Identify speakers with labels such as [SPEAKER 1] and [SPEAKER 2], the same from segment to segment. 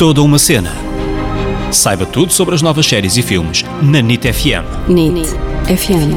[SPEAKER 1] Toda uma cena. Saiba tudo sobre as novas séries e filmes na NIT FM.
[SPEAKER 2] NIT FM.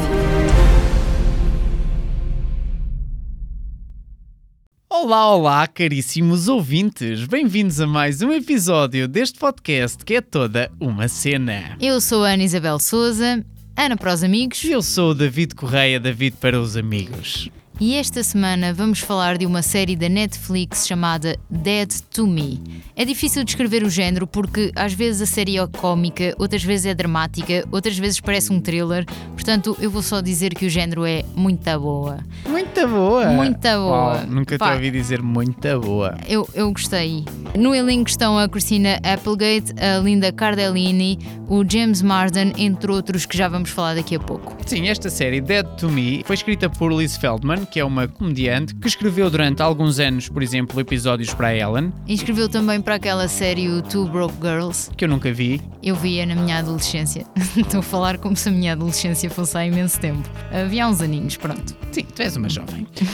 [SPEAKER 3] Olá, olá, caríssimos ouvintes! Bem-vindos a mais um episódio deste podcast que é toda uma cena.
[SPEAKER 4] Eu sou a Ana Isabel Souza, Ana para os amigos,
[SPEAKER 3] E eu sou o David Correia, David para os amigos.
[SPEAKER 4] E esta semana vamos falar de uma série da Netflix chamada Dead to Me. É difícil descrever o género porque às vezes a série é cómica, outras vezes é dramática, outras vezes parece um thriller, portanto eu vou só dizer que o género é muito boa.
[SPEAKER 3] Muito boa!
[SPEAKER 4] Muito boa.
[SPEAKER 3] Oh, nunca
[SPEAKER 4] Pá.
[SPEAKER 3] te ouvi dizer muito boa.
[SPEAKER 4] Eu, eu gostei. No elenco estão a Christina Applegate, a Linda Cardellini, o James Marsden, entre outros que já vamos falar daqui a pouco.
[SPEAKER 3] Sim, esta série Dead to Me foi escrita por Liz Feldman, que é uma comediante que escreveu durante alguns anos, por exemplo, episódios para a Ellen,
[SPEAKER 4] E escreveu também para aquela série o Two Broke Girls.
[SPEAKER 3] que eu nunca vi.
[SPEAKER 4] Eu via na minha adolescência. Estou a falar como se a minha adolescência fosse há imenso tempo. Havia há uns aninhos, pronto.
[SPEAKER 3] Sim, tu és uma jovem.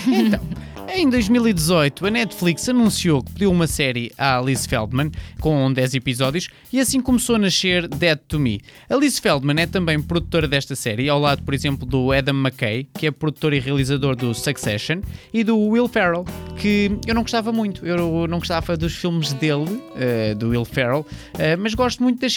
[SPEAKER 3] Então, em 2018, a Netflix anunciou que pediu uma série à Liz Feldman com 10 episódios e assim começou a nascer Dead to Me. A Liz Feldman é também produtora desta série, ao lado, por exemplo, do Adam McKay, que é produtor e realizador do Succession, e do Will Ferrell, que eu não gostava muito. Eu não gostava dos filmes dele, eh, do Will Ferrell, eh, mas gosto muito das